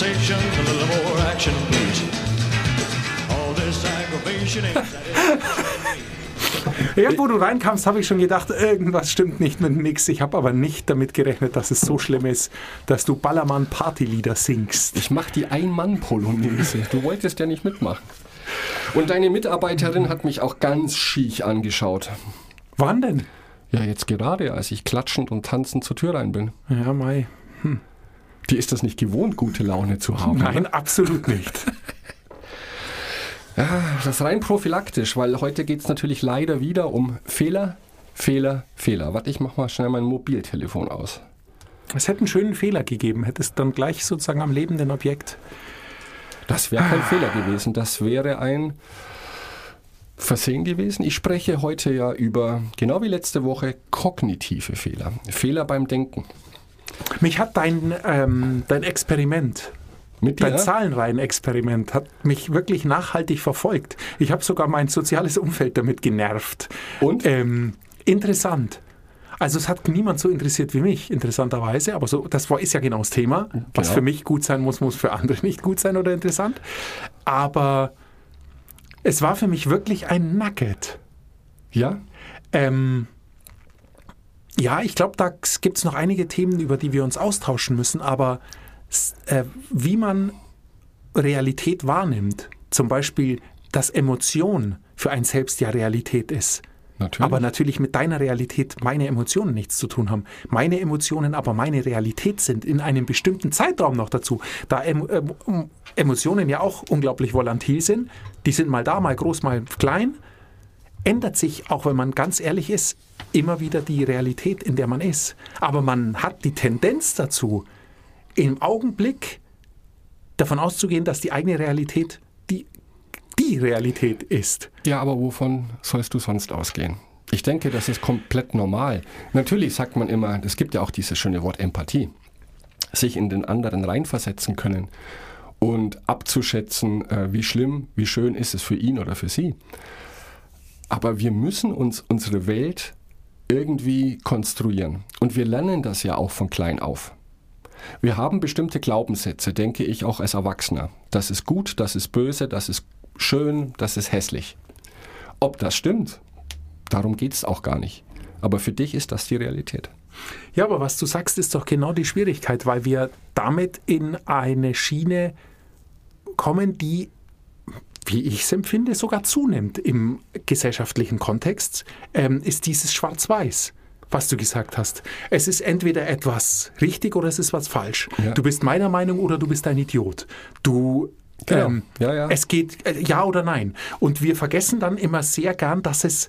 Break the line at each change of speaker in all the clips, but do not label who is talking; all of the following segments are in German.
conversation, a little more action, please. All this aggravation
Ja, wo du reinkamst, habe ich schon gedacht, irgendwas stimmt nicht mit nix. Ich habe aber nicht damit gerechnet, dass es so schlimm ist, dass du Ballermann-Partylieder singst.
Ich mache die Ein-Mann-Polonaise. Du wolltest ja nicht mitmachen. Und deine Mitarbeiterin hat mich auch ganz schiech angeschaut.
Wann denn?
Ja, jetzt gerade, als ich klatschend und tanzend zur Tür rein bin.
Ja, Mai.
Die ist das nicht gewohnt, gute Laune zu haben.
Nein, absolut nicht.
Das ist rein prophylaktisch, weil heute geht es natürlich leider wieder um Fehler, Fehler, Fehler. Warte, ich mach mal schnell mein Mobiltelefon aus.
Es hätte einen schönen Fehler gegeben, hättest dann gleich sozusagen am lebenden Objekt.
Das wäre kein Fehler gewesen, das wäre ein Versehen gewesen. Ich spreche heute ja über, genau wie letzte Woche, kognitive Fehler. Fehler beim Denken.
Mich hat dein, ähm, dein Experiment,
Mit
dein? Zahlenreihen-Experiment, hat mich wirklich nachhaltig verfolgt. Ich habe sogar mein soziales Umfeld damit genervt.
Und?
Ähm, interessant. Also es hat niemand so interessiert wie mich, interessanterweise, aber so, das war, ist ja genau das Thema. Was
Genau.
für mich gut sein muss, muss für andere nicht gut sein oder interessant. Aber es war für mich wirklich ein Nugget.
Ja?
Ähm, ja, ich glaube, da gibt es noch einige Themen, über die wir uns austauschen müssen, aber äh, wie man Realität wahrnimmt, zum Beispiel, dass Emotion für ein selbst ja Realität ist.
Natürlich.
Aber natürlich mit deiner Realität meine Emotionen nichts zu tun haben. Meine Emotionen aber meine Realität sind in einem bestimmten Zeitraum noch dazu. Da em em Emotionen ja auch unglaublich volatil sind, die sind mal da, mal groß, mal klein, ändert sich, auch wenn man ganz ehrlich ist, immer wieder die Realität, in der man ist. Aber man hat die Tendenz dazu, im Augenblick davon auszugehen, dass die eigene Realität die, die Realität ist.
Ja, aber wovon sollst du sonst ausgehen? Ich denke, das ist komplett normal. Natürlich sagt man immer, es gibt ja auch dieses schöne Wort Empathie. Sich in den anderen reinversetzen können und abzuschätzen, äh, wie schlimm, wie schön ist es für ihn oder für sie. Aber wir müssen uns unsere Welt irgendwie konstruieren. Und wir lernen das ja auch von klein auf. Wir haben bestimmte Glaubenssätze, denke ich auch als Erwachsener. Das ist gut, das ist böse, das ist schön, das ist hässlich. Ob das stimmt, darum geht es auch gar nicht. Aber für dich ist das die Realität.
Ja, aber was du sagst, ist doch genau die Schwierigkeit, weil wir damit in eine Schiene kommen, die, wie ich es empfinde, sogar zunimmt im gesellschaftlichen Kontext, ähm, ist dieses Schwarz-Weiß. Was du gesagt hast. Es ist entweder etwas richtig oder es ist was falsch.
Ja.
Du bist meiner Meinung oder du bist ein Idiot. Du.
Genau.
Ähm,
Ja, ja.
Es geht äh, ja oder nein. Und wir vergessen dann immer sehr gern, dass es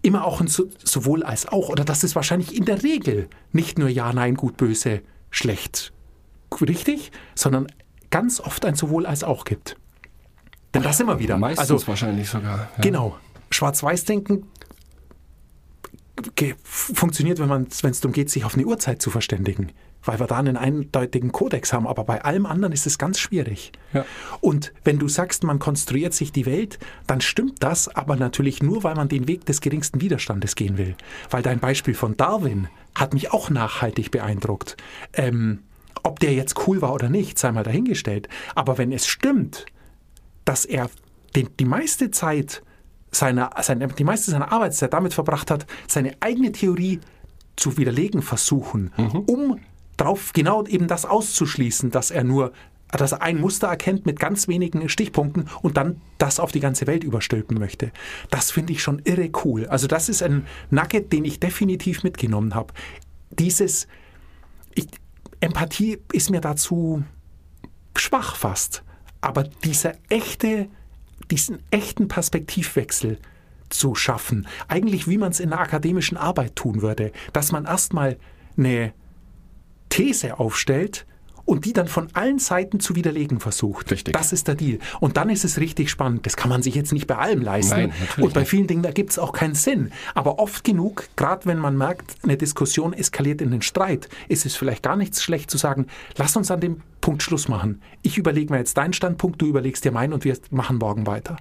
immer auch ein so, sowohl als auch oder dass es wahrscheinlich in der Regel nicht nur ja, nein, gut, böse, schlecht, richtig, sondern ganz oft ein sowohl als auch gibt. Denn das immer wieder.
Meistens
also
wahrscheinlich sogar. Ja.
genau, Schwarz-Weiß-Denken funktioniert, wenn es darum geht, sich auf eine Uhrzeit zu verständigen, weil wir da einen eindeutigen Kodex haben. Aber bei allem anderen ist es ganz schwierig.
Ja.
Und wenn du sagst, man konstruiert sich die Welt, dann stimmt das, aber natürlich nur, weil man den Weg des geringsten Widerstandes gehen will. Weil dein Beispiel von Darwin hat mich auch nachhaltig beeindruckt. Ähm, ob der jetzt cool war oder nicht, sei mal dahingestellt. Aber wenn es stimmt, dass er den, die meiste Zeit seiner, seine, die meiste seiner Arbeitszeit damit verbracht hat, seine eigene Theorie zu widerlegen versuchen, um darauf genau eben das auszuschließen, dass er nur dass er ein Muster erkennt mit ganz wenigen Stichpunkten und dann das auf die ganze Welt überstülpen möchte. Das finde ich schon irre cool. Also das ist ein Nugget, den ich definitiv mitgenommen habe. Dieses ich, Empathie ist mir dazu schwach fast. Aber dieser echte, diesen echten Perspektivwechsel zu schaffen, eigentlich wie man es in der akademischen Arbeit tun würde, dass man erstmal eine These aufstellt und die dann von allen Seiten zu widerlegen versucht.
Richtig.
Das ist der Deal. Und dann ist es richtig spannend. Das kann man sich jetzt nicht bei allem leisten.
Nein,
und bei vielen Dingen, da gibt es auch keinen Sinn. Aber oft genug, gerade wenn man merkt, eine Diskussion eskaliert in den Streit, ist es vielleicht gar nichts schlecht zu sagen, lass uns an dem Punkt Schluss machen. Ich überlege mir jetzt deinen Standpunkt, du überlegst dir meinen und wir machen morgen weiter.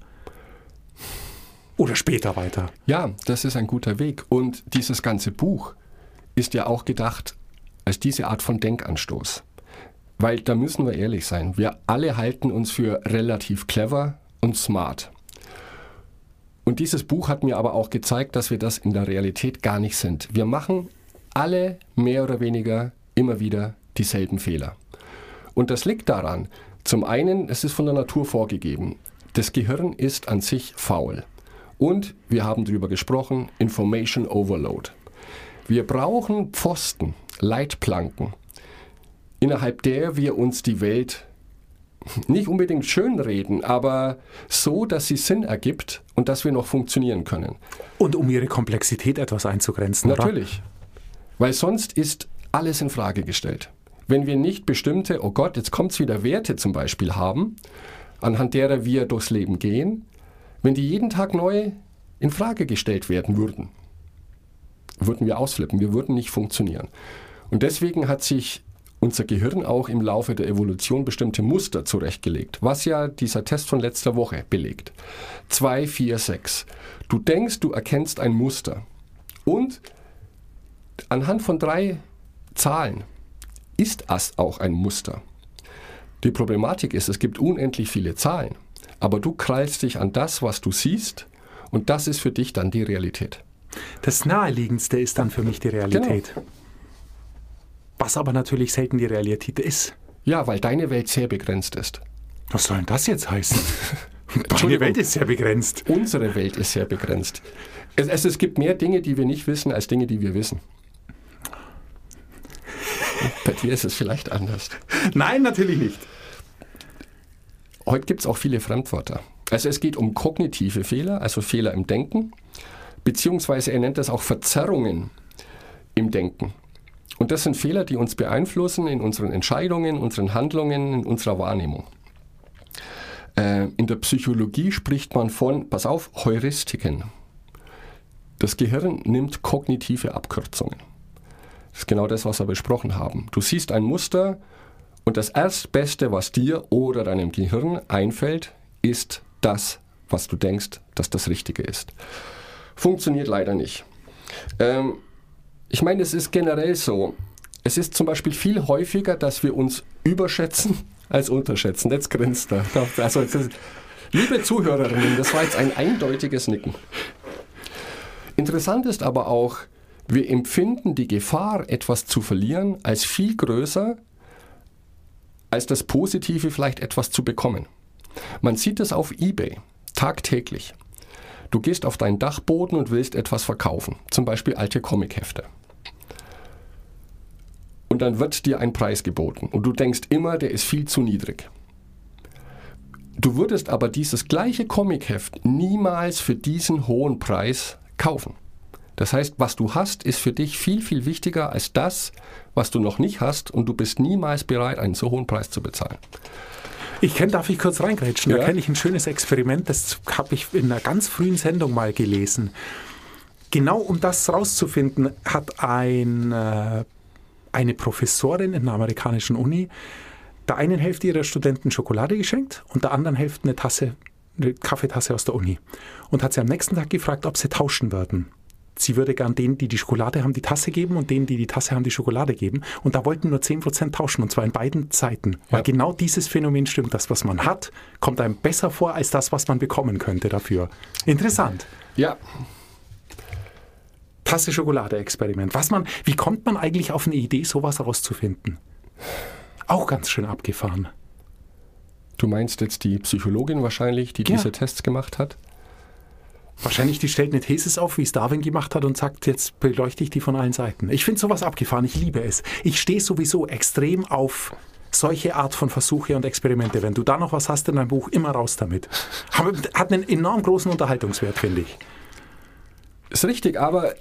Oder später weiter.
Ja, das ist ein guter Weg. Und dieses ganze Buch ist ja auch gedacht als diese Art von Denkanstoß. Weil da müssen wir ehrlich sein. Wir alle halten uns für relativ clever und smart. Und dieses Buch hat mir aber auch gezeigt, dass wir das in der Realität gar nicht sind. Wir machen alle mehr oder weniger immer wieder dieselben Fehler. Und das liegt daran, zum einen, es ist von der Natur vorgegeben, das Gehirn ist an sich faul. Und wir haben darüber gesprochen, Information Overload. Wir brauchen Pfosten, Leitplanken, innerhalb der wir uns die Welt nicht unbedingt schönreden, aber so, dass sie Sinn ergibt und dass wir noch funktionieren können.
Und um ihre Komplexität etwas einzugrenzen.
Natürlich. Oder? Weil sonst ist alles in Frage gestellt. Wenn wir nicht bestimmte, oh Gott, jetzt kommt es wieder Werte zum Beispiel haben, anhand derer wir durchs Leben gehen, wenn die jeden Tag neu in Frage gestellt werden würden, würden wir ausflippen, wir würden nicht funktionieren. Und deswegen hat sich unser Gehirn auch im Laufe der Evolution bestimmte Muster zurechtgelegt, was ja dieser Test von letzter Woche belegt. 2, 4, 6. Du denkst, du erkennst ein Muster. Und anhand von drei Zahlen ist das auch ein Muster. Die Problematik ist, es gibt unendlich viele Zahlen, aber du krallst dich an das, was du siehst, und das ist für dich dann die Realität.
Das Naheliegendste ist dann für mich die Realität.
Genau.
Was aber natürlich selten die Realität ist.
Ja, weil deine Welt sehr begrenzt ist.
Was soll denn das jetzt heißen? Deine Welt ist sehr begrenzt.
Unsere Welt ist sehr begrenzt. Es, es, es gibt mehr Dinge, die wir nicht wissen, als Dinge, die wir wissen. Bei dir ist es vielleicht anders.
Nein, natürlich nicht.
Heute gibt es auch viele Fremdwörter. Also es geht um kognitive Fehler, also Fehler im Denken, beziehungsweise er nennt das auch Verzerrungen im Denken. Und das sind Fehler, die uns beeinflussen in unseren Entscheidungen, unseren Handlungen, in unserer Wahrnehmung. Äh, in der Psychologie spricht man von, pass auf, Heuristiken. Das Gehirn nimmt kognitive Abkürzungen. Das ist genau das, was wir besprochen haben. Du siehst ein Muster und das Erstbeste, was dir oder deinem Gehirn einfällt, ist das, was du denkst, dass das Richtige ist. Funktioniert leider nicht. Ähm, ich meine, es ist generell so. Es ist zum Beispiel viel häufiger, dass wir uns überschätzen als unterschätzen. Jetzt grinst er. Also, liebe Zuhörerinnen, das war jetzt ein eindeutiges Nicken. Interessant ist aber auch, wir empfinden die Gefahr, etwas zu verlieren, als viel größer, als das Positive vielleicht etwas zu bekommen. Man sieht es auf eBay tagtäglich. Du gehst auf deinen Dachboden und willst etwas verkaufen, zum Beispiel alte Comichefte und dann wird dir ein Preis geboten und du denkst immer, der ist viel zu niedrig. Du würdest aber dieses gleiche Comicheft niemals für diesen hohen Preis kaufen. Das heißt, was du hast, ist für dich viel, viel wichtiger als das, was du noch nicht hast und du bist niemals bereit, einen so hohen Preis zu bezahlen.
Ich kenne, darf ich kurz reingrätschen?
Ja.
Da kenne ich ein schönes Experiment, das habe ich in einer ganz frühen Sendung mal gelesen. Genau um das rauszufinden, hat ein äh, eine Professorin in einer amerikanischen Uni der einen Hälfte ihrer Studenten Schokolade geschenkt und der anderen Hälfte eine Tasse, eine Kaffeetasse aus der Uni. Und hat sie am nächsten Tag gefragt, ob sie tauschen würden. Sie würde gern denen, die die Schokolade haben, die Tasse geben und denen, die die Tasse haben, die Schokolade geben. Und da wollten nur 10% tauschen und zwar in beiden Zeiten. Weil
Ja.
genau dieses Phänomen stimmt. Das, was man hat, kommt einem besser vor als das, was man bekommen könnte dafür. Interessant.
Ja,
Tasse Schokolade-Experiment. Was man, wie kommt man eigentlich auf eine Idee, sowas rauszufinden? Auch ganz schön abgefahren.
du meinst jetzt die Psychologin wahrscheinlich, die
Ja.
diese Tests gemacht hat?
Wahrscheinlich, die stellt eine Thesis auf, wie es Darwin gemacht hat und sagt, jetzt beleuchte ich die von allen Seiten. Ich finde sowas abgefahren, ich liebe es. Ich stehe sowieso extrem auf solche Art von Versuche und Experimente. Wenn du da noch was hast in deinem Buch, immer raus damit. Hat einen enorm großen Unterhaltungswert, finde ich.
Ist richtig, aber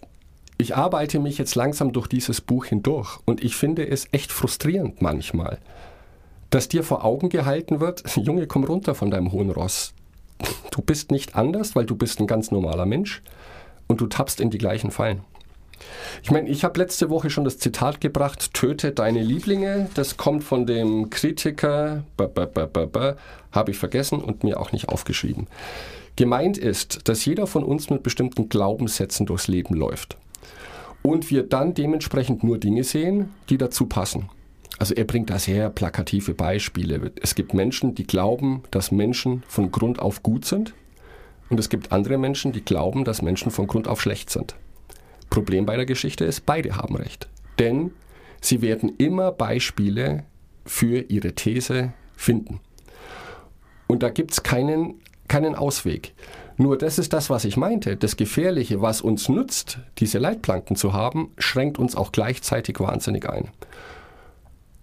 ich arbeite mich jetzt langsam durch dieses Buch hindurch und ich finde es echt frustrierend manchmal, dass dir vor Augen gehalten wird, Junge, komm runter von deinem hohen Ross. Du bist nicht anders, weil du bist ein ganz normaler Mensch und du tappst in die gleichen Fallen. Ich meine, ich habe letzte Woche schon das Zitat gebracht, töte deine Lieblinge. Das kommt von dem Kritiker, habe ich vergessen und mir auch nicht aufgeschrieben. Gemeint ist, dass jeder von uns mit bestimmten Glaubenssätzen durchs Leben läuft. Und wir dann dementsprechend nur Dinge sehen, die dazu passen. Also er bringt da sehr plakative Beispiele. Es gibt Menschen, die glauben, dass Menschen von Grund auf gut sind. Und es gibt andere Menschen, die glauben, dass Menschen von Grund auf schlecht sind. Problem bei der Geschichte ist, beide haben recht. Denn sie werden immer Beispiele für ihre These finden. Und da gibt es keinen, keinen Ausweg. Nur das ist das, was ich meinte. Das Gefährliche, was uns nützt, diese Leitplanken zu haben, schränkt uns auch gleichzeitig wahnsinnig ein.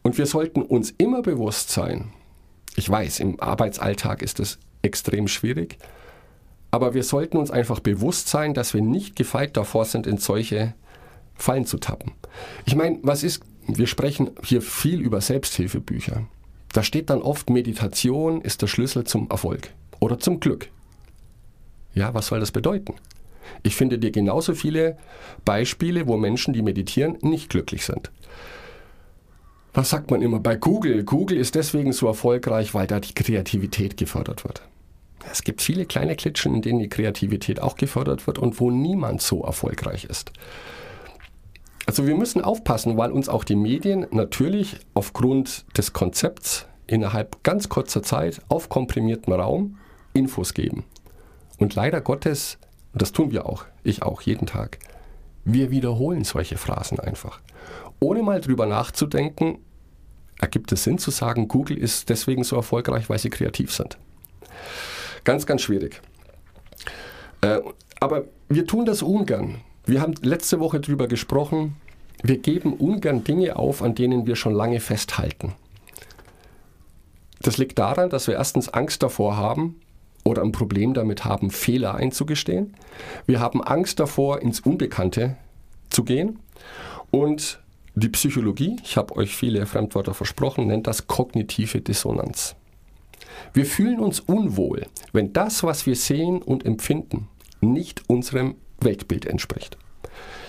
Und wir sollten uns immer bewusst sein, ich weiß, im Arbeitsalltag ist das extrem schwierig, aber wir sollten uns einfach bewusst sein, dass wir nicht gefeit davor sind, in solche Fallen zu tappen. Ich meine, was ist, wir sprechen hier viel über Selbsthilfebücher. Da steht dann oft, Meditation ist der Schlüssel zum Erfolg oder zum Glück. Ja, was soll das bedeuten? Ich finde dir genauso viele Beispiele, wo Menschen, die meditieren, nicht glücklich sind was sagt man immer bei Google? Google ist deswegen so erfolgreich, weil da die Kreativität gefördert wird. Es gibt viele kleine Klitschen, in denen die Kreativität auch gefördert wird und wo niemand so erfolgreich ist. Also wir müssen aufpassen, weil uns auch die Medien natürlich aufgrund des Konzepts innerhalb ganz kurzer Zeit auf komprimiertem Raum Infos geben. Und leider Gottes, und das tun wir auch, ich auch jeden Tag, wir wiederholen solche Phrasen einfach. Ohne mal drüber nachzudenken, ergibt es Sinn zu sagen, Google ist deswegen so erfolgreich, weil sie kreativ sind. Ganz, ganz schwierig. Äh, aber wir tun das ungern. Wir haben letzte Woche darüber gesprochen, wir geben ungern Dinge auf, an denen wir schon lange festhalten. Das liegt daran, dass wir erstens Angst davor haben oder ein Problem damit haben, Fehler einzugestehen. Wir haben Angst davor, ins Unbekannte zu gehen. Und die Psychologie, ich habe euch viele Fremdwörter versprochen, nennt das kognitive Dissonanz. Wir fühlen uns unwohl, wenn das, was wir sehen und empfinden, nicht unserem Weltbild entspricht.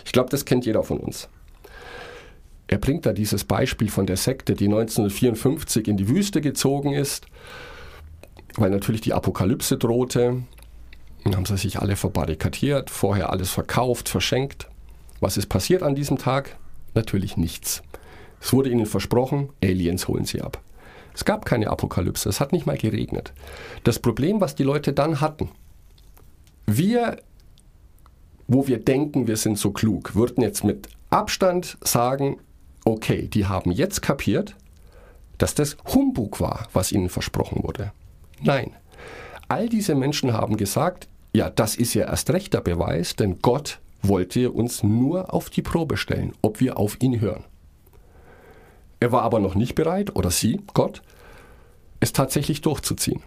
Ich glaube, das kennt jeder von uns. Er bringt da dieses Beispiel von der Sekte, die 1954 in die Wüste gezogen ist, weil natürlich die Apokalypse drohte. Dann haben sie sich alle verbarrikadiert, vorher alles verkauft, verschenkt. Was ist passiert an diesem Tag? Natürlich nichts. Es wurde ihnen versprochen, Aliens holen sie ab. Es gab keine Apokalypse, es hat nicht mal geregnet. Das Problem, was die Leute dann hatten, wir, wo wir denken, wir sind so klug, würden jetzt mit Abstand sagen, okay, die haben jetzt kapiert, dass das Humbug war, was ihnen versprochen wurde. Nein, all diese Menschen haben gesagt, ja, das ist ja erst recht der Beweis, denn Gott wollte uns nur auf die Probe stellen, ob wir auf ihn hören. Er war aber noch nicht bereit, oder sie, Gott, es tatsächlich durchzuziehen.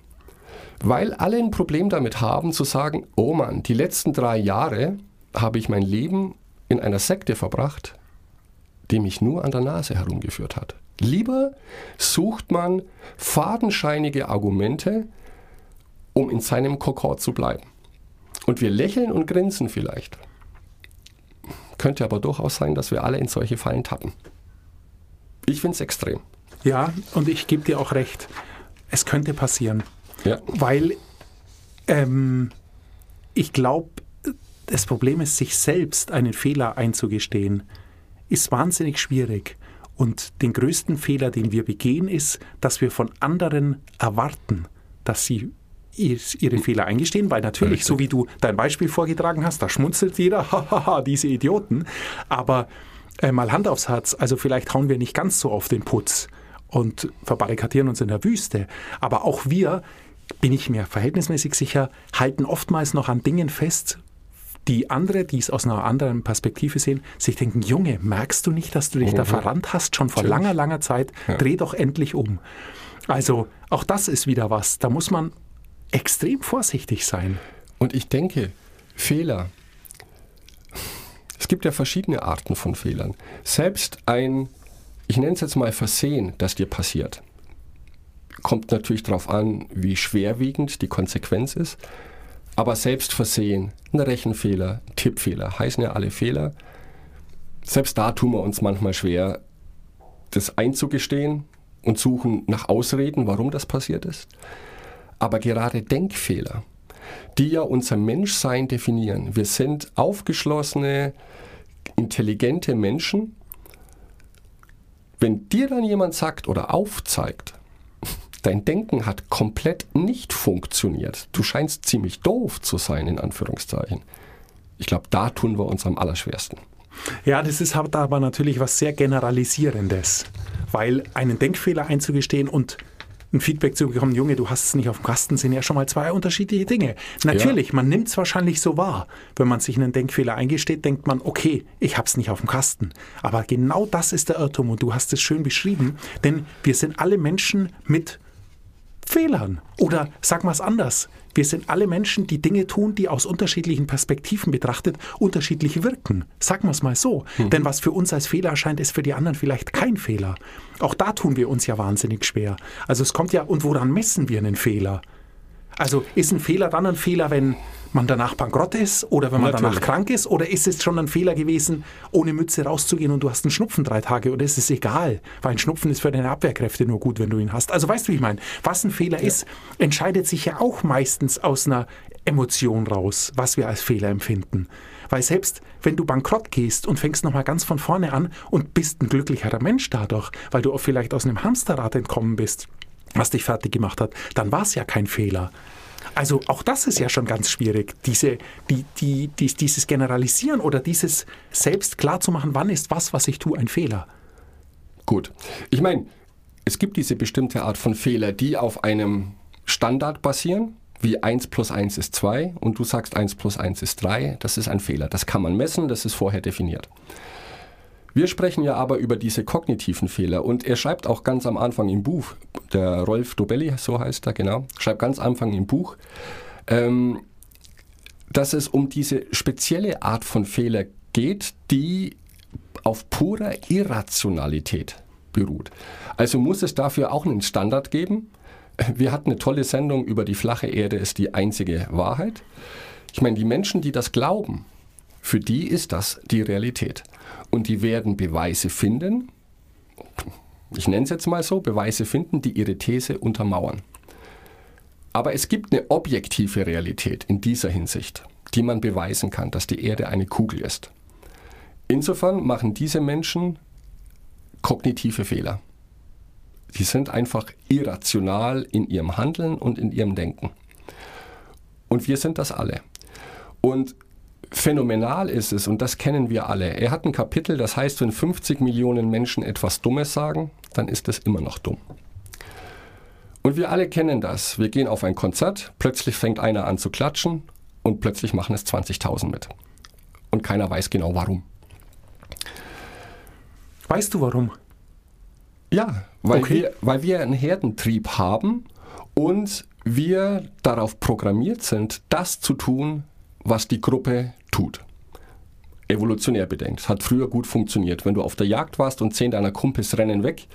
Weil alle ein Problem damit haben zu sagen, oh Mann, die letzten drei Jahre habe ich mein Leben in einer Sekte verbracht, die mich nur an der Nase herumgeführt hat. Lieber sucht man fadenscheinige Argumente, um in seinem Kokor zu bleiben. Und wir lächeln und grinsen vielleicht. Könnte aber durchaus sein, dass wir alle in solche Fallen tappen. Ich finde es extrem.
Ja, und ich gebe dir auch recht. Es könnte passieren.
Ja.
Weil ähm, ich glaube, das Problem ist, sich selbst einen Fehler einzugestehen, ist wahnsinnig schwierig. Und den größten Fehler, den wir begehen, ist, dass wir von anderen erwarten, dass sie ihre Fehler eingestehen, weil natürlich, Richtig. so wie du dein Beispiel vorgetragen hast, da schmunzelt jeder, hahaha, diese Idioten. Aber äh, mal Hand aufs Herz, also vielleicht hauen wir nicht ganz so auf den Putz und verbarrikadieren uns in der Wüste. Aber auch wir, bin ich mir verhältnismäßig sicher, halten oftmals noch an Dingen fest, die andere, die es aus einer anderen Perspektive sehen, sich denken, Junge, merkst du nicht, dass du dich mhm. da verrannt hast, schon vor Natürlich. langer, langer Zeit? Ja. Dreh doch endlich um. Also auch das ist wieder was. Da muss man extrem vorsichtig sein.
Und ich denke, Fehler. Es gibt ja verschiedene Arten von Fehlern. Selbst ein, ich nenne es jetzt mal Versehen, das dir passiert, kommt natürlich darauf an, wie schwerwiegend die Konsequenz ist. Aber selbst Versehen, ein Rechenfehler, Tippfehler, heißen ja alle Fehler. Selbst da tun wir uns manchmal schwer, das einzugestehen und suchen nach Ausreden, warum das passiert ist. Aber gerade Denkfehler, die ja unser Menschsein definieren. Wir sind aufgeschlossene, intelligente Menschen. wenn dir dann jemand sagt oder aufzeigt, dein Denken hat komplett nicht funktioniert, du scheinst ziemlich doof zu sein, in Anführungszeichen, ich glaube, da tun wir uns am allerschwersten.
Ja, das ist hat aber natürlich was sehr Generalisierendes, weil einen Denkfehler einzugestehen und ein Feedback zu bekommen, Junge, du hast es nicht auf dem Kasten, sind ja schon mal zwei unterschiedliche Dinge. Natürlich, ja. man nimmt es wahrscheinlich so wahr. Wenn man sich einen Denkfehler eingesteht, denkt man, okay, ich habe es nicht auf dem Kasten. Aber genau das ist der Irrtum und du hast es schön beschrieben, denn wir sind alle Menschen mit Fehlern. Oder sag mal es anders. Wir sind alle Menschen, die Dinge tun, die aus unterschiedlichen Perspektiven betrachtet unterschiedlich wirken. Sagen wir es mal so. Mhm. Denn was für uns als Fehler erscheint, ist für die anderen vielleicht kein Fehler. Auch da tun wir uns ja wahnsinnig schwer. Also es kommt ja, und woran messen wir einen Fehler? Also ist ein Fehler dann ein Fehler, wenn man danach bankrott ist oder wenn man Natürlich. danach krank ist? Oder ist es schon ein Fehler gewesen, ohne Mütze rauszugehen und du hast einen Schnupfen drei Tage? Oder ist es egal? Weil ein Schnupfen ist für deine Abwehrkräfte nur gut, wenn du ihn hast. Also weißt du, wie ich meine? Was ein Fehler ja. ist, entscheidet sich ja auch meistens aus einer Emotion raus, was wir als Fehler empfinden. Weil selbst wenn du bankrott gehst und fängst nochmal ganz von vorne an und bist ein glücklicherer Mensch dadurch, weil du auch vielleicht aus einem Hamsterrad entkommen bist, was dich fertig gemacht hat, dann war es ja kein Fehler. Also auch das ist ja schon ganz schwierig, diese, die, die, dies, dieses Generalisieren oder dieses selbst klarzumachen, wann ist was, was ich tue, ein Fehler.
Gut. Ich meine, es gibt diese bestimmte Art von Fehler, die auf einem Standard basieren, wie 1 plus 1 ist 2 und du sagst 1 plus 1 ist 3. Das ist ein Fehler. Das kann man messen, das ist vorher definiert. Wir sprechen ja aber über diese kognitiven Fehler und er schreibt auch ganz am Anfang im Buch, der Rolf Dobelli, so heißt er, genau, schreibt ganz am Anfang im Buch, ähm, dass es um diese spezielle Art von Fehler geht, die auf purer Irrationalität beruht. Also muss es dafür auch einen Standard geben. Wir hatten eine tolle Sendung über die flache Erde ist die einzige Wahrheit. Ich meine, die Menschen, die das glauben, für die ist das die Realität. Und die werden Beweise finden, ich nenne es jetzt mal so, Beweise finden, die ihre These untermauern. Aber es gibt eine objektive Realität in dieser Hinsicht, die man beweisen kann, dass die Erde eine Kugel ist. Insofern machen diese Menschen kognitive Fehler. Sie sind einfach irrational in ihrem Handeln und in ihrem Denken. Und wir sind das alle. Und phänomenal ist es, und das kennen wir alle. Er hat ein Kapitel, das heißt, wenn 50 Millionen Menschen etwas Dummes sagen, dann ist es immer noch dumm. Und wir alle kennen das. Wir gehen auf ein Konzert, plötzlich fängt einer an zu klatschen und plötzlich machen es 20.000 mit. Und keiner weiß genau warum.
Weißt du warum?
Ja, weil, okay. wir, weil wir einen Herdentrieb haben und wir darauf programmiert sind, das zu tun, was die Gruppe tut. Evolutionär bedenkt. Hat früher gut funktioniert. Wenn du auf der Jagd warst und zehn deiner Kumpels rennen weg,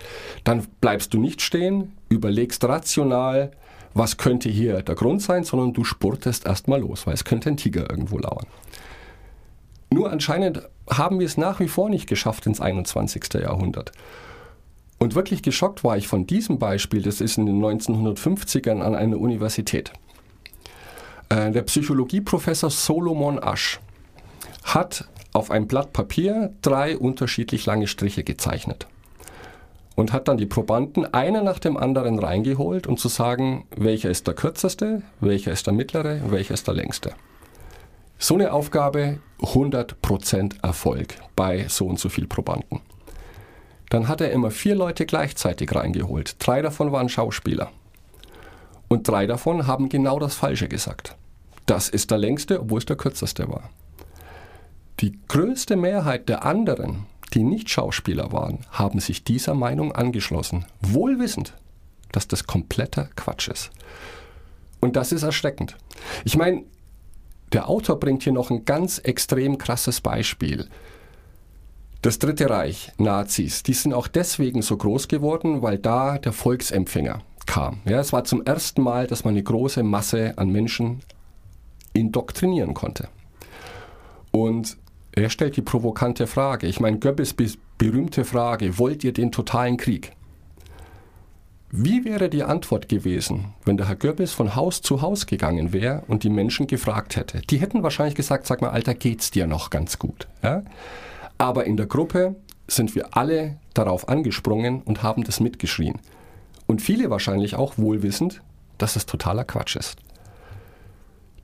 dann bleibst du nicht stehen, überlegst rational, was könnte hier der Grund sein, sondern du spurtest erstmal los, weil es könnte ein Tiger irgendwo lauern. Nur anscheinend haben wir es nach wie vor nicht geschafft ins 21. Jahrhundert. Und wirklich geschockt war ich von diesem Beispiel, das ist in den 1950ern an einer Universität. Äh, der Psychologieprofessor Solomon Asch hat auf ein Blatt Papier drei unterschiedlich lange Striche gezeichnet und hat dann die Probanden einer nach dem anderen reingeholt, um zu sagen, welcher ist der kürzeste, welcher ist der mittlere, welcher ist der längste. So eine Aufgabe 100% Erfolg bei so und so viel Probanden. Dann hat er immer vier Leute gleichzeitig reingeholt. Drei davon waren Schauspieler. Und drei davon haben genau das Falsche gesagt. Das ist der längste, obwohl es der kürzeste war. Die größte Mehrheit der anderen, die nicht Schauspieler waren, haben sich dieser Meinung angeschlossen, wohlwissend, dass das kompletter Quatsch ist. Und das ist erschreckend. Ich meine, der Autor bringt hier noch ein ganz extrem krasses Beispiel. Das Dritte Reich, Nazis, die sind auch deswegen so groß geworden, weil da der Volksempfänger, kam. Ja, es war zum ersten Mal, dass man eine große Masse an Menschen indoktrinieren konnte. Und er stellt die provokante Frage, ich meine Goebbels berühmte Frage, wollt ihr den totalen Krieg? Wie wäre die Antwort gewesen, wenn der Herr Goebbels von Haus zu Haus gegangen wäre und die Menschen gefragt hätte? Die hätten wahrscheinlich gesagt, sag mal, Alter, geht's dir noch ganz gut? Ja? Aber in der Gruppe sind wir alle darauf angesprungen und haben das mitgeschrien. Und viele wahrscheinlich auch wohlwissend, dass es totaler Quatsch ist.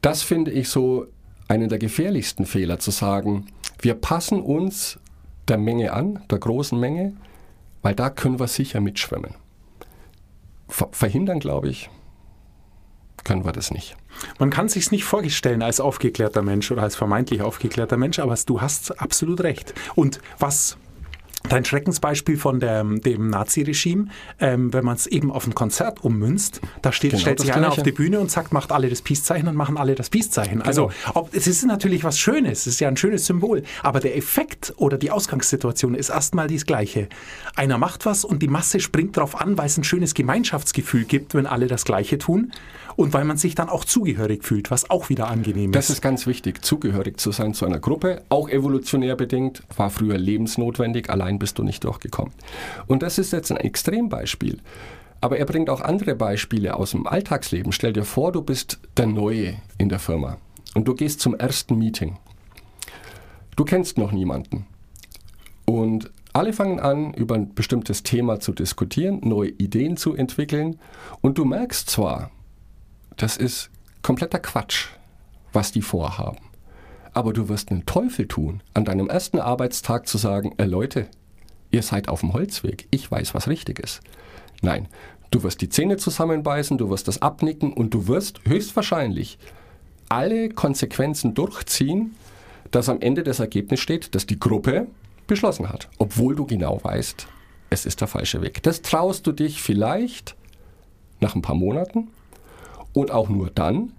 Das finde ich so einen der gefährlichsten Fehler, zu sagen, wir passen uns der Menge an, der großen Menge, weil da können wir sicher mitschwimmen. Ver verhindern, glaube ich, können wir das nicht.
Man kann sich nicht vorstellen als aufgeklärter Mensch oder als vermeintlich aufgeklärter Mensch, aber du hast absolut recht. Und was Dein Schreckensbeispiel von der, dem Nazi-Regime, ähm, wenn man es eben auf ein Konzert ummünzt, da steht, genau, stellt sich einer auf die Bühne und sagt, macht alle das Peace-Zeichen und machen alle das Peace-Zeichen. Genau. Also ob, es ist natürlich was Schönes, es ist ja ein schönes Symbol, aber der Effekt oder die Ausgangssituation ist erstmal das gleiche. Einer macht was und die Masse springt darauf an, weil es ein schönes Gemeinschaftsgefühl gibt, wenn alle das Gleiche tun und weil man sich dann auch zugehörig fühlt, was auch wieder angenehm ist.
Das ist ganz wichtig, zugehörig zu sein zu einer Gruppe, auch evolutionär bedingt, war früher lebensnotwendig, allein bist du nicht durchgekommen. Und das ist jetzt ein Extrembeispiel. Aber er bringt auch andere Beispiele aus dem Alltagsleben. Stell dir vor, du bist der Neue in der Firma und du gehst zum ersten Meeting. Du kennst noch niemanden. Und alle fangen an, über ein bestimmtes Thema zu diskutieren, neue Ideen zu entwickeln. Und du merkst zwar, das ist kompletter Quatsch, was die vorhaben. Aber du wirst einen Teufel tun, an deinem ersten Arbeitstag zu sagen, äh Leute, ihr seid auf dem Holzweg, ich weiß, was richtig ist. Nein, du wirst die Zähne zusammenbeißen, du wirst das abnicken und du wirst höchstwahrscheinlich alle Konsequenzen durchziehen, dass am Ende das Ergebnis steht, dass die Gruppe beschlossen hat, obwohl du genau weißt, es ist der falsche Weg. Das traust du dich vielleicht nach ein paar Monaten, und auch nur dann,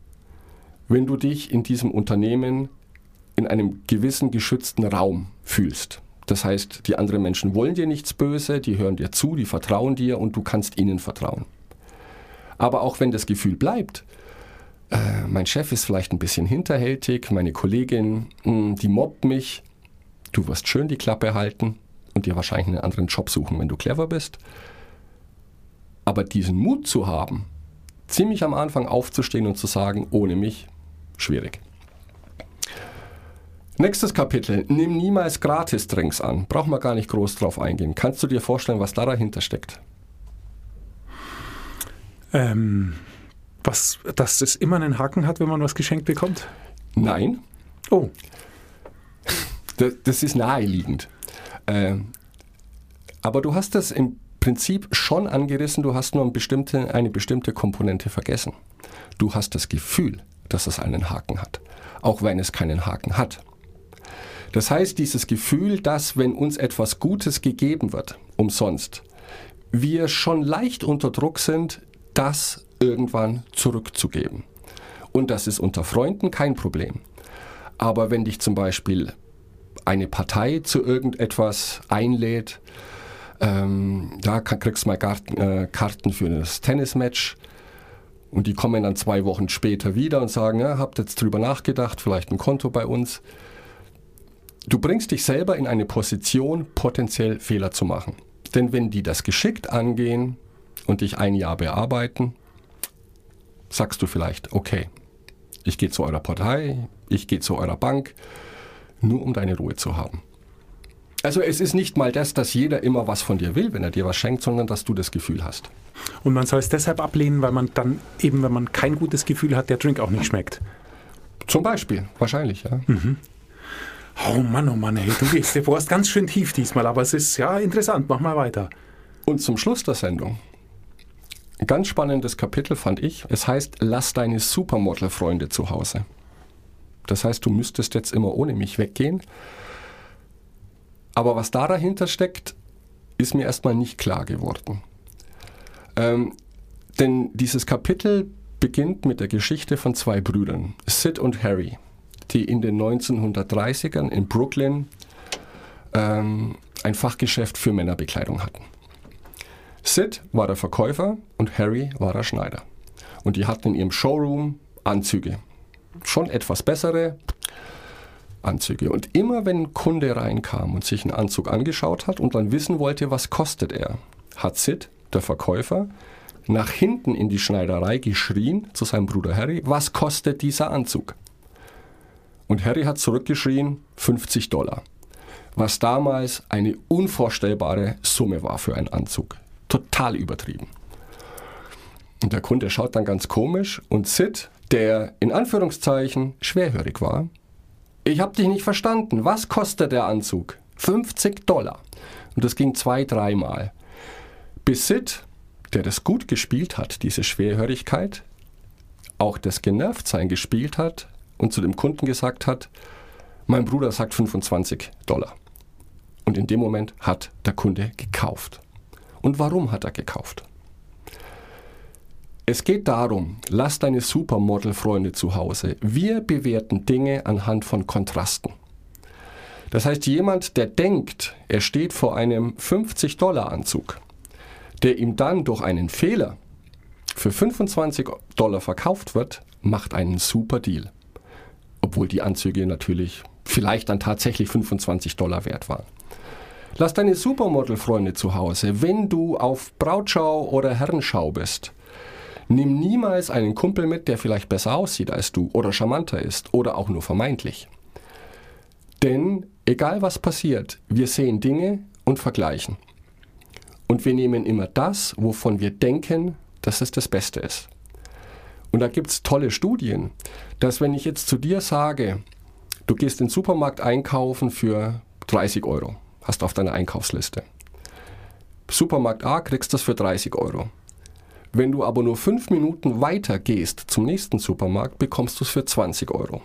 wenn du dich in diesem Unternehmen in einem gewissen geschützten Raum fühlst. Das heißt, die anderen Menschen wollen dir nichts Böse, die hören dir zu, die vertrauen dir und du kannst ihnen vertrauen. Aber auch wenn das Gefühl bleibt, äh, mein Chef ist vielleicht ein bisschen hinterhältig, meine Kollegin, mh, hm, die mobbt mich, du wirst schön die Klappe halten und dir wahrscheinlich einen anderen Job suchen, wenn du clever bist. Aber diesen Mut zu haben, ziemlich am Anfang aufzustehen und zu sagen, ohne mich, schwierig. Nächstes Kapitel. Nimm niemals Gratis-Drinks an. Braucht man gar nicht groß drauf eingehen. Kannst du dir vorstellen, was da dahinter steckt?
Ähm, was, dass es immer einen Haken hat, wenn man was geschenkt bekommt?
Nein.
Oh.
Das, das ist naheliegend. Ähm, aber du hast das im Prinzip schon angerissen, du hast nur eine bestimmte, eine bestimmte Komponente vergessen. Du hast das Gefühl, dass es einen Haken hat, auch wenn es keinen Haken hat. Das heißt, dieses Gefühl, dass wenn uns etwas Gutes gegeben wird, umsonst, wir schon leicht unter Druck sind, das irgendwann zurückzugeben. Und das ist unter Freunden kein Problem. Aber wenn dich zum Beispiel eine Partei zu irgendetwas einlädt, ähm, da kriegst du mal Garten, äh, Karten für das Tennismatch. Und die kommen dann zwei Wochen später wieder und sagen, ja, habt jetzt drüber nachgedacht, vielleicht ein Konto bei uns. Du bringst dich selber in eine Position, potenziell Fehler zu machen. Denn wenn die das geschickt angehen und dich ein Jahr bearbeiten, sagst du vielleicht, okay, ich gehe zu eurer Partei, ich gehe zu eurer Bank, nur um deine Ruhe zu haben. Also es ist nicht mal das, dass jeder immer was von dir will, wenn er dir was schenkt, sondern dass du das Gefühl hast.
Und man soll es deshalb ablehnen, weil man dann eben, wenn man kein gutes Gefühl hat, der Drink auch nicht schmeckt.
Zum Beispiel, wahrscheinlich, ja.
Mhm. Oh Mann, oh Mann, hey, du gehst, du warst ganz schön tief diesmal, aber es ist ja interessant, mach mal weiter.
Und zum Schluss der Sendung, ein ganz spannendes Kapitel fand ich. Es heißt, lass deine Supermodel-Freunde zu Hause. Das heißt, du müsstest jetzt immer ohne mich weggehen. Aber was da dahinter steckt, ist mir erstmal nicht klar geworden. Ähm, denn dieses Kapitel beginnt mit der Geschichte von zwei Brüdern, Sid und Harry, die in den 1930ern in Brooklyn ähm, ein Fachgeschäft für Männerbekleidung hatten. Sid war der Verkäufer und Harry war der Schneider. Und die hatten in ihrem Showroom Anzüge. Schon etwas bessere, Anzüge. Und immer wenn ein Kunde reinkam und sich einen Anzug angeschaut hat und dann wissen wollte, was kostet er, hat Sid, der Verkäufer, nach hinten in die Schneiderei geschrien zu seinem Bruder Harry, was kostet dieser Anzug? Und Harry hat zurückgeschrien, 50 Dollar. was damals eine unvorstellbare Summe war für einen Anzug. Total übertrieben. Und der Kunde schaut dann ganz komisch und Sid, der in Anführungszeichen schwerhörig war, ich habe dich nicht verstanden. Was kostet der Anzug? 50 Dollar. Und das ging zwei, dreimal. Bis Sid, der das gut gespielt hat, diese Schwerhörigkeit, auch das Genervtsein gespielt hat und zu dem Kunden gesagt hat, mein Bruder sagt 25 Dollar. Und in dem Moment hat der Kunde gekauft. Und warum hat er gekauft? Es geht darum, lass deine Supermodel-Freunde zu Hause. Wir bewerten Dinge anhand von Kontrasten. Das heißt, jemand, der denkt, er steht vor einem 50-Dollar-Anzug, der ihm dann durch einen Fehler für 25 Dollar verkauft wird, macht einen super Deal. Obwohl die Anzüge natürlich vielleicht dann tatsächlich 25 Dollar wert waren. Lass deine Supermodel-Freunde zu Hause. Wenn du auf Brautschau oder Herrenschau bist, nimm niemals einen Kumpel mit, der vielleicht besser aussieht als du oder charmanter ist oder auch nur vermeintlich. Denn egal was passiert, wir sehen Dinge und vergleichen. Und wir nehmen immer das, wovon wir denken, dass es das Beste ist. Und da gibt es tolle Studien, dass wenn ich jetzt zu dir sage, du gehst in den Supermarkt einkaufen für 30 Euro, hast auf deiner Einkaufsliste. Supermarkt A kriegst das für 30 Euro. Wenn du aber nur fünf Minuten weiter gehst zum nächsten Supermarkt, bekommst du es für 20 Euro.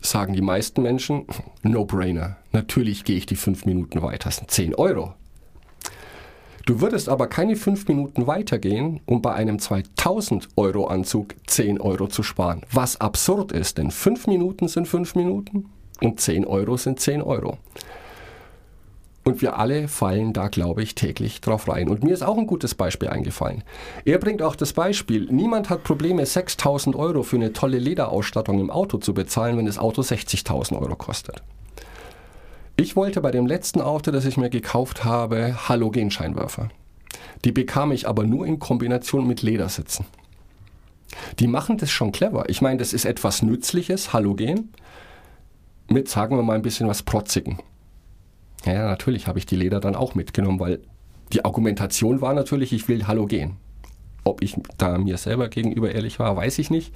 Sagen die meisten Menschen, no-brainer. Natürlich gehe ich die fünf Minuten weiter. Das sind 10 Euro. Du würdest aber keine fünf Minuten weitergehen, um bei einem 2000 Euro Anzug 10 Euro zu sparen. Was absurd ist, denn fünf Minuten sind fünf Minuten und 10 Euro sind 10 Euro. Und wir alle fallen da, glaube ich, täglich drauf rein. Und mir ist auch ein gutes Beispiel eingefallen. Er bringt auch das Beispiel, niemand hat Probleme, 6000 Euro für eine tolle Lederausstattung im Auto zu bezahlen, wenn das Auto 60.000 Euro kostet. Ich wollte bei dem letzten Auto, das ich mir gekauft habe, Halogenscheinwerfer. Die bekam ich aber nur in Kombination mit Ledersitzen. Die machen das schon clever. Ich meine, das ist etwas Nützliches, Halogen, mit, sagen wir mal, ein bisschen was Protzigen. Ja, natürlich habe ich die Leder dann auch mitgenommen, weil die Argumentation war natürlich, ich will Halogen. Ob ich da mir selber gegenüber ehrlich war, weiß ich nicht.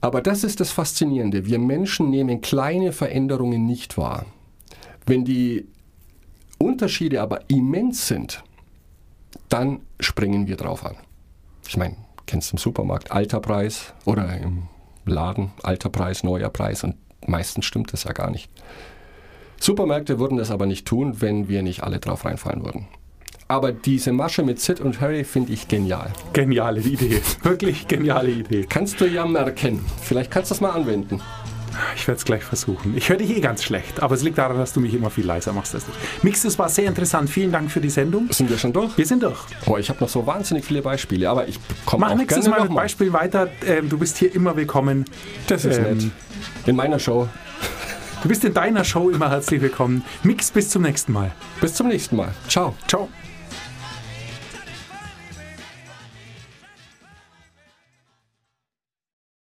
Aber das ist das Faszinierende. Wir Menschen nehmen kleine Veränderungen nicht wahr. Wenn die Unterschiede aber immens sind, dann springen wir drauf an. Ich meine, kennst du im Supermarkt alter Preis oder im Laden alter Preis, neuer Preis und meistens stimmt das ja gar nicht. Supermärkte würden das aber nicht tun, wenn wir nicht alle drauf reinfallen würden. Aber diese Masche mit Sid und Harry finde ich genial.
Geniale Idee. Wirklich geniale Idee.
Kannst du ja merken. Vielleicht kannst du das mal anwenden.
Ich werde es gleich versuchen. Ich höre dich eh ganz schlecht, aber es liegt daran, dass du mich immer viel leiser machst als ich. Mix, das war sehr interessant. Vielen Dank für die Sendung.
Sind wir schon durch?
Wir sind durch.
Oh, ich habe noch so wahnsinnig viele Beispiele, aber ich komme
Mach
auch
nächstes
gerne
Mal mit. Beispiel weiter. Ähm, du bist hier immer willkommen.
Das ist
Ähm,
nett. In meiner Show.
Du bist in deiner Show immer herzlich willkommen. Mix, bis zum nächsten Mal.
Bis zum nächsten Mal. Ciao.
Ciao.